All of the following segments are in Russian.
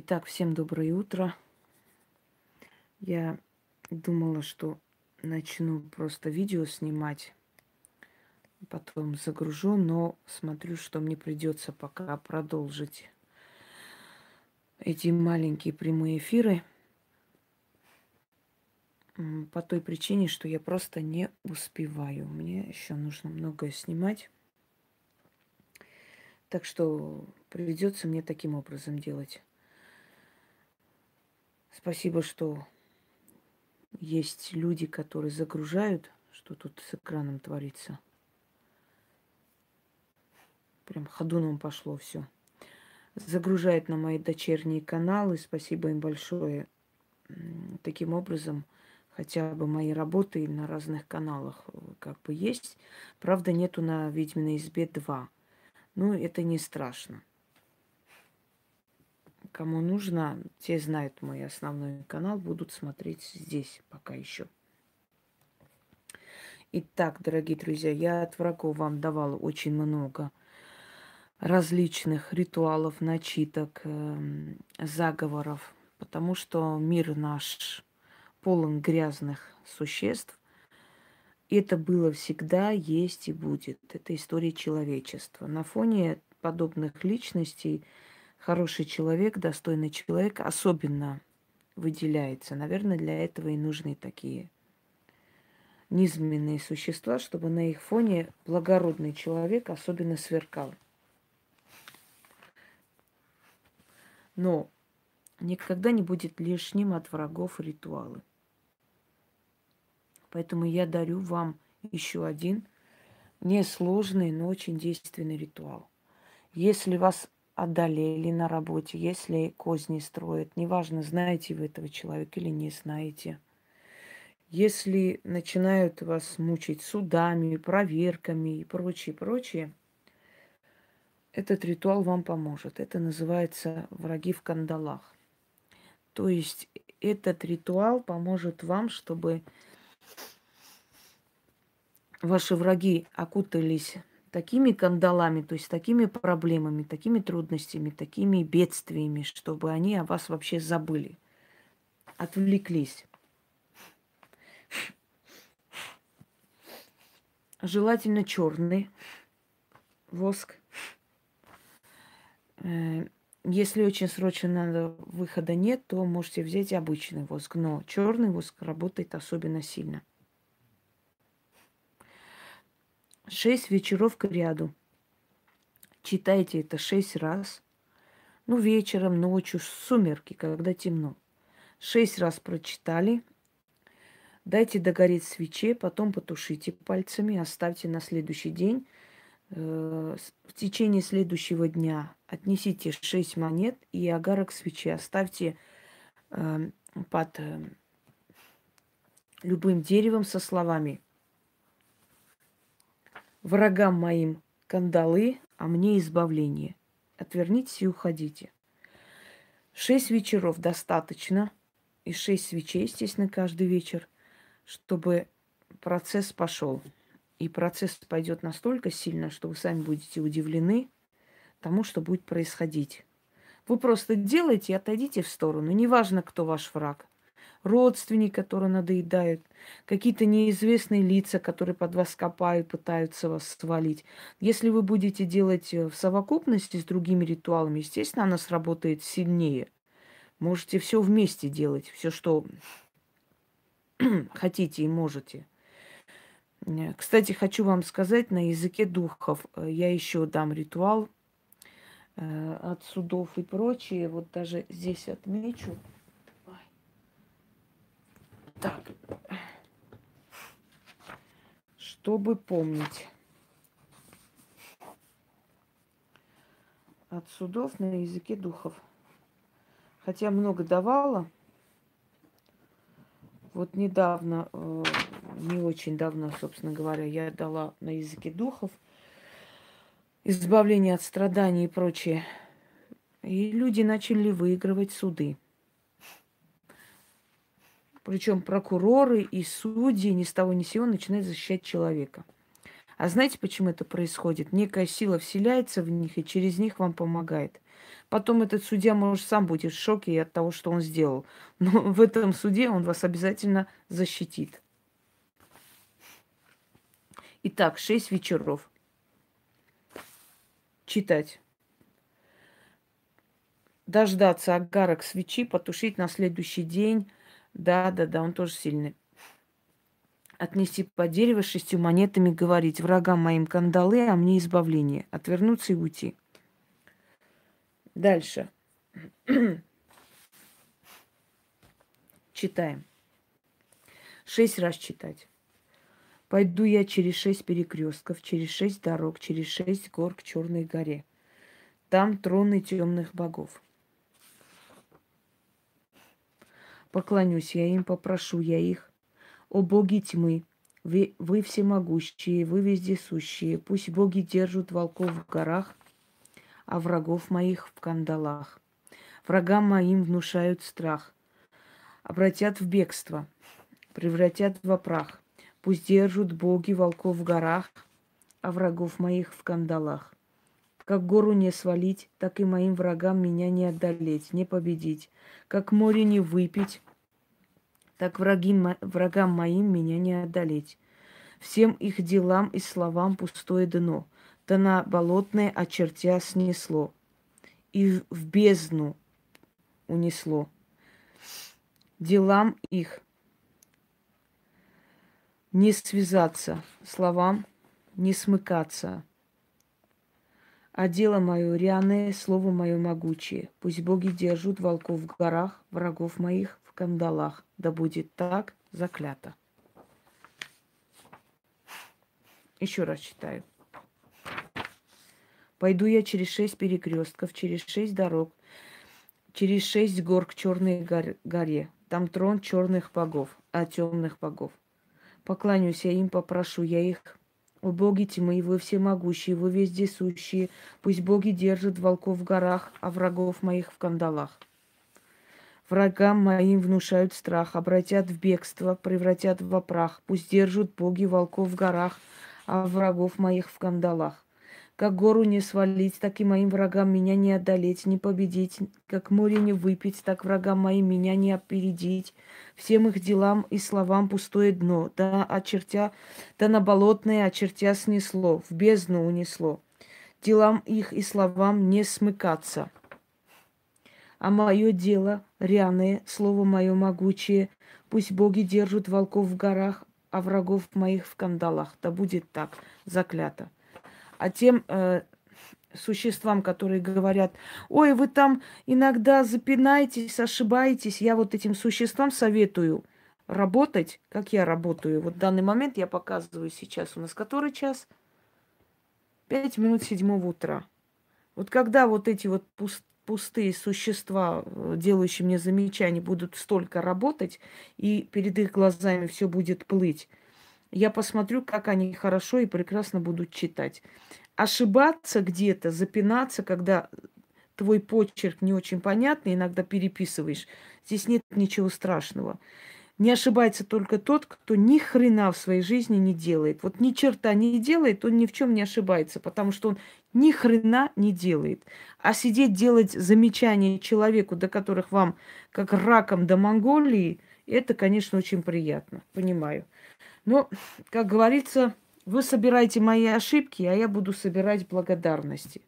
Итак, всем доброе утро. Я думала, что начну просто видео снимать, потом загружу, но смотрю, что мне придется пока продолжить эти маленькие прямые эфиры по той причине, что я просто не успеваю. Мне еще нужно многое снимать. Так что придется мне таким образом делать. Спасибо, что есть люди, которые загружают, что тут с экраном творится. Прям ходуном пошло все. Загружает на мои дочерние каналы. Спасибо им большое. Таким образом, хотя бы мои работы на разных каналах э, как бы есть. Правда, нету на Ведьминой избе 2. Ну, это не страшно. Кому нужно, те знают мой основной канал, будут смотреть здесь пока еще. Итак, дорогие друзья, я от врагов вам давала очень много различных ритуалов, начиток, эм, заговоров, потому что мир наш полон грязных существ. Это было всегда, есть и будет. Это история человечества. На фоне подобных личностей – хороший человек, достойный человек особенно выделяется. Наверное, для этого и нужны такие низменные существа, чтобы на их фоне благородный человек особенно сверкал. Но никогда не будет лишним от врагов ритуалы. Поэтому я дарю вам еще один несложный, но очень действенный ритуал. Если вас одолели на работе, если козни строят, неважно, знаете вы этого человека или не знаете. Если начинают вас мучить судами, проверками и прочее, прочее, этот ритуал вам поможет. Это называется враги в кандалах. То есть этот ритуал поможет вам, чтобы ваши враги окутались такими кандалами, то есть такими проблемами, такими трудностями, такими бедствиями, чтобы они о вас вообще забыли, отвлеклись. Желательно черный воск. Э, если очень срочно надо выхода нет, то можете взять обычный воск. Но черный воск работает особенно сильно. Шесть вечеров к ряду. Читайте это шесть раз. Ну, вечером, ночью, сумерки, когда темно. Шесть раз прочитали. Дайте догореть свече, потом потушите пальцами, оставьте на следующий день. Э, в течение следующего дня отнесите шесть монет и агарок свечи оставьте э, под э, любым деревом со словами – Врагам моим кандалы, а мне избавление. Отвернитесь и уходите. Шесть вечеров достаточно, и шесть свечей, естественно, каждый вечер, чтобы процесс пошел. И процесс пойдет настолько сильно, что вы сами будете удивлены тому, что будет происходить. Вы просто делайте и отойдите в сторону. Неважно, кто ваш враг родственники, которые надоедают, какие-то неизвестные лица, которые под вас копают, пытаются вас свалить. Если вы будете делать э, в совокупности с другими ритуалами, естественно, она сработает сильнее. Можете все вместе делать, все, что хотите и можете. Э, кстати, хочу вам сказать, на языке духов э, я еще дам ритуал от судов и прочее. Вот даже здесь отмечу. Так. Чтобы помнить. От судов на языке духов. Хотя много давала. Вот недавно, э, не очень давно, собственно говоря, я дала на языке духов избавление от страданий и прочее. И люди начали выигрывать суды. Причем прокуроры и судьи ни с того ни с сего начинают защищать человека. А знаете, почему это происходит? Некая сила вселяется в них и через них вам помогает. Потом этот судья, может, сам будет в шоке от того, что он сделал. Но в этом суде он вас обязательно защитит. Итак, шесть вечеров. Читать. Дождаться агарок свечи, потушить на следующий день. Да, да, да, он тоже сильный. Отнести по дереву шестью монетами, говорить врагам моим кандалы, а мне избавление. Отвернуться и уйти. Дальше. Читаем. Шесть раз читать. Пойду я через шесть перекрестков, через шесть дорог, через шесть гор к Черной горе. Там троны темных богов. Поклонюсь я им, попрошу я их. О боги тьмы, вы, вы всемогущие, вы вездесущие, пусть боги держат волков в горах, а врагов моих в кандалах. Врагам моим внушают страх, обратят в бегство, превратят в прах. Пусть держат боги волков в горах, а врагов моих в кандалах. Как гору не свалить, так и моим врагам меня не одолеть, не победить. Как море не выпить, так враги, врагам моим меня не одолеть. Всем их делам и словам пустое дно — да на болотное очертя снесло, и в бездну унесло. Делам их не связаться, словам не смыкаться. А дело мое ряное, слово мое могучее. Пусть боги держат волков в горах, врагов моих в кандалах. Да будет так заклято. Еще раз читаю. Пойду я через шесть перекрестков, через шесть дорог, через шесть гор к черной горе. Там трон черных богов, а темных богов. Поклонюсь я им, попрошу я их. О боги тьмы, вы всемогущие, вы вездесущие. Пусть боги держат волков в горах, а врагов моих в кандалах. Врагам моим внушают страх, обратят в бегство, превратят в прах. Пусть держат боги волков в горах, а врагов моих в кандалах. Как гору не свалить, так и моим врагам меня не одолеть, не победить. Как море не выпить, так врагам моим меня не опередить. Всем их делам и словам пустое дно. Да, очертя, да на болотное очертя снесло, в бездну унесло. Делам их и словам не смыкаться. А мое дело ряное, слово мое могучее, пусть боги держат волков в горах, а врагов моих в кандалах. Да будет так, заклято а тем э, существам, которые говорят, ой, вы там иногда запинаетесь, ошибаетесь, я вот этим существам советую работать, как я работаю. Вот в данный момент я показываю сейчас, у нас который час? Пять минут седьмого утра. Вот когда вот эти вот пустые существа, э, делающие мне замечания, будут столько работать, и перед их глазами все будет плыть, я посмотрю, как они хорошо и прекрасно будут читать. Ошибаться где-то, запинаться, когда твой почерк не очень понятный, иногда переписываешь, здесь нет ничего страшного. Не ошибается только тот, кто ни хрена в своей жизни не делает. Вот ни черта не делает, он ни в чем не ошибается, потому что он ни хрена не делает. А сидеть делать замечания человеку, до которых вам как раком до Монголии, это, конечно, очень приятно. Понимаю. Но, как говорится, вы собираете мои ошибки, а я буду собирать благодарности.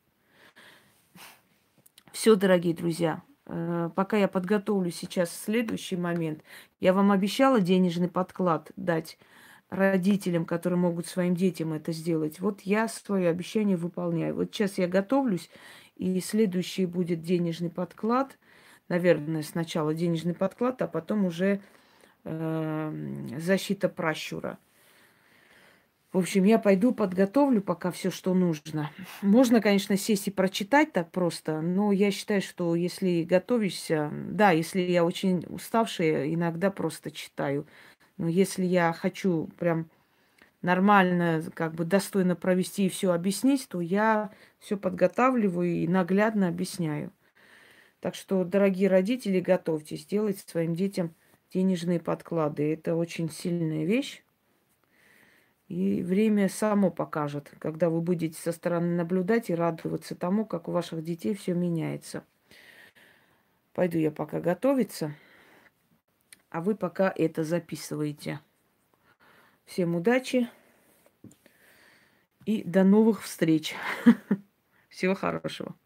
Все, дорогие друзья, э, пока я подготовлю сейчас следующий момент, я вам обещала денежный подклад дать родителям, которые могут своим детям это сделать. Вот я свое обещание выполняю. Вот сейчас я готовлюсь, и следующий будет денежный подклад. Наверное, сначала денежный подклад, а потом уже э, защита пращура. В общем, я пойду подготовлю пока все, что нужно. Можно, конечно, сесть и прочитать так просто, но я считаю, что если готовишься, да, если я очень уставшая, иногда просто читаю. Но если я хочу прям нормально, как бы достойно провести и все объяснить, то я все подготавливаю и наглядно объясняю. Так что, дорогие родители, готовьтесь делать своим детям денежные подклады. Это очень сильная вещь. И время само покажет, когда вы будете со стороны наблюдать и радоваться тому, как у ваших детей все меняется. Пойду я пока готовиться, а вы пока это записываете. Всем удачи и до новых встреч. Всего хорошего.